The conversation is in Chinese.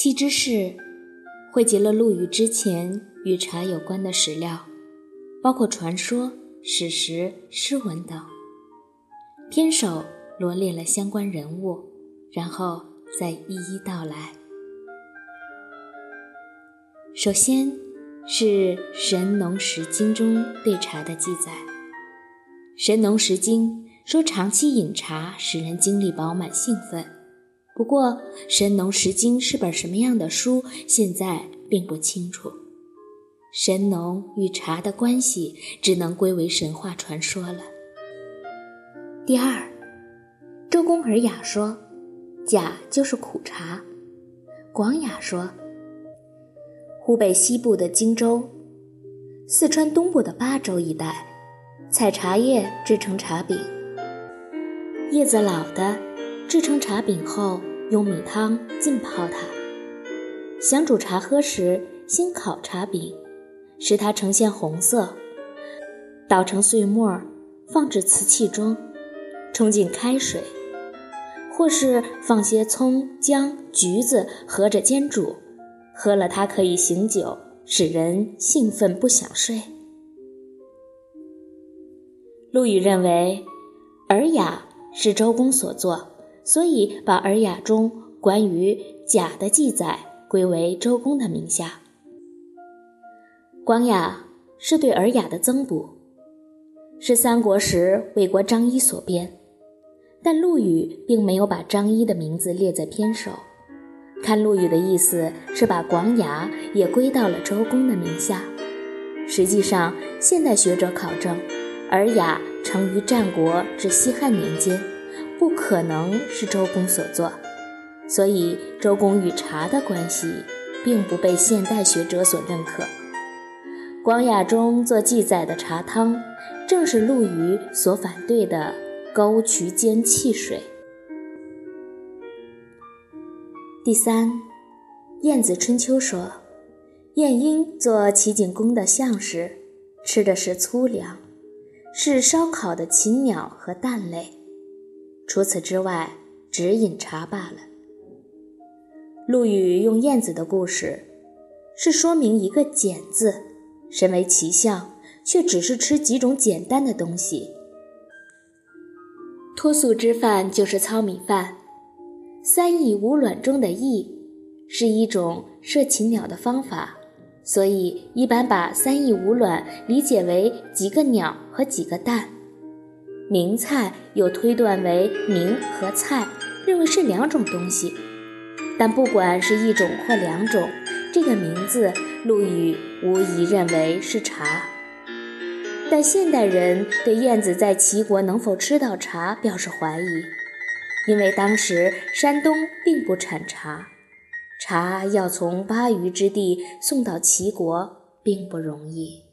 七之士汇集了陆羽之前与茶有关的史料，包括传说、史实、诗文等。篇首罗列了相关人物，然后再一一道来。首先是《神农时经》中对茶的记载，《神农时经》说长期饮茶使人精力饱满、兴奋。不过，《神农十经》是本什么样的书，现在并不清楚。神农与茶的关系只能归为神话传说了。第二，周公尔雅说，甲就是苦茶。广雅说，湖北西部的荆州，四川东部的巴州一带，采茶叶制成茶饼，叶子老的，制成茶饼后用米汤浸泡它。想煮茶喝时，先烤茶饼，使它呈现红色，捣成碎末，放置瓷器中。冲进开水，或是放些葱、姜、橘子合着煎煮，喝了它可以醒酒，使人兴奋不想睡。陆羽认为《尔雅》是周公所作，所以把《尔雅》中关于甲的记载归为周公的名下。《广雅》是对《尔雅》的增补，是三国时魏国张仪所编。但陆羽并没有把张仪的名字列在篇首，看陆羽的意思是把广雅也归到了周公的名下。实际上，现代学者考证，《尔雅》成于战国至西汉年间，不可能是周公所作，所以周公与茶的关系并不被现代学者所认可。广雅中做记载的茶汤，正是陆羽所反对的。沟渠间汽水。第三，《晏子春秋》说，晏婴做齐景公的相时，吃的是粗粮，是烧烤的禽鸟和蛋类，除此之外，只饮茶罢了。陆羽用燕子的故事，是说明一个“简”字，身为奇相，却只是吃几种简单的东西。脱素之饭就是糙米饭，三翼五卵中的“翼”是一种射禽鸟的方法，所以一般把三翼五卵理解为几个鸟和几个蛋。名菜又推断为名和菜，认为是两种东西。但不管是一种或两种，这个名字陆羽无疑认为是茶。但现代人对晏子在齐国能否吃到茶表示怀疑，因为当时山东并不产茶，茶要从巴渝之地送到齐国并不容易。